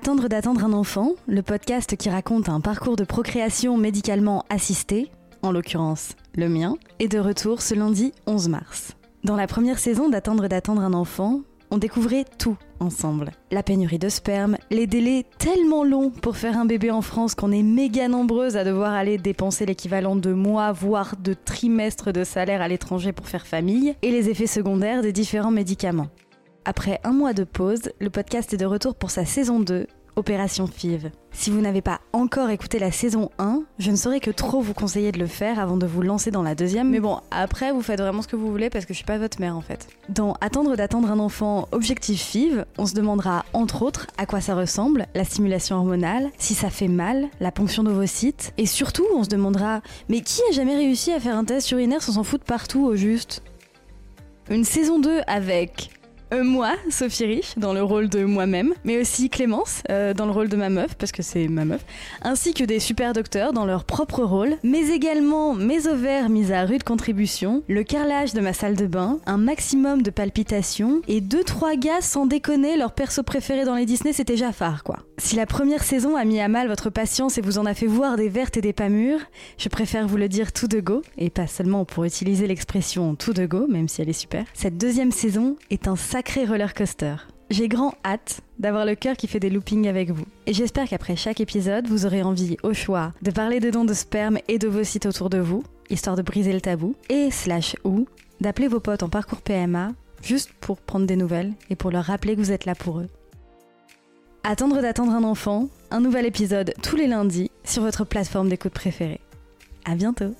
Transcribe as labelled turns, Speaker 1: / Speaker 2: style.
Speaker 1: Attendre d'attendre un enfant, le podcast qui raconte un parcours de procréation médicalement assisté, en l'occurrence le mien, est de retour ce lundi 11 mars. Dans la première saison d'Attendre d'attendre un enfant, on découvrait tout ensemble. La pénurie de sperme, les délais tellement longs pour faire un bébé en France qu'on est méga nombreuses à devoir aller dépenser l'équivalent de mois, voire de trimestres de salaire à l'étranger pour faire famille, et les effets secondaires des différents médicaments. Après un mois de pause, le podcast est de retour pour sa saison 2, Opération FIV. Si vous n'avez pas encore écouté la saison 1, je ne saurais que trop vous conseiller de le faire avant de vous lancer dans la deuxième. Mais bon, après, vous faites vraiment ce que vous voulez parce que je suis pas votre mère en fait. Dans Attendre d'attendre un enfant Objectif FIV, on se demandera entre autres à quoi ça ressemble, la stimulation hormonale, si ça fait mal, la ponction d'ovocytes, et surtout on se demandera mais qui a jamais réussi à faire un test urinaire sans s'en foutre partout au juste? Une saison 2 avec euh, moi, Sophie Rich, dans le rôle de moi-même, mais aussi Clémence, euh, dans le rôle de ma meuf, parce que c'est ma meuf, ainsi que des super docteurs dans leur propre rôle, mais également mes ovaires mis à rude contribution, le carrelage de ma salle de bain, un maximum de palpitations, et deux trois gars sans déconner, leur perso préféré dans les Disney c'était Jafar, quoi. Si la première saison a mis à mal votre patience et vous en a fait voir des vertes et des pas mûres, je préfère vous le dire tout de go, et pas seulement pour utiliser l'expression tout de go, même si elle est super. Cette deuxième saison est un sacré roller coaster. J'ai grand hâte d'avoir le cœur qui fait des loopings avec vous. Et j'espère qu'après chaque épisode, vous aurez envie, au choix, de parler de dons de sperme et de vos sites autour de vous, histoire de briser le tabou, et ou, d'appeler vos potes en parcours PMA, juste pour prendre des nouvelles et pour leur rappeler que vous êtes là pour eux. Attendre d'attendre un enfant, un nouvel épisode tous les lundis sur votre plateforme d'écoute préférée. À bientôt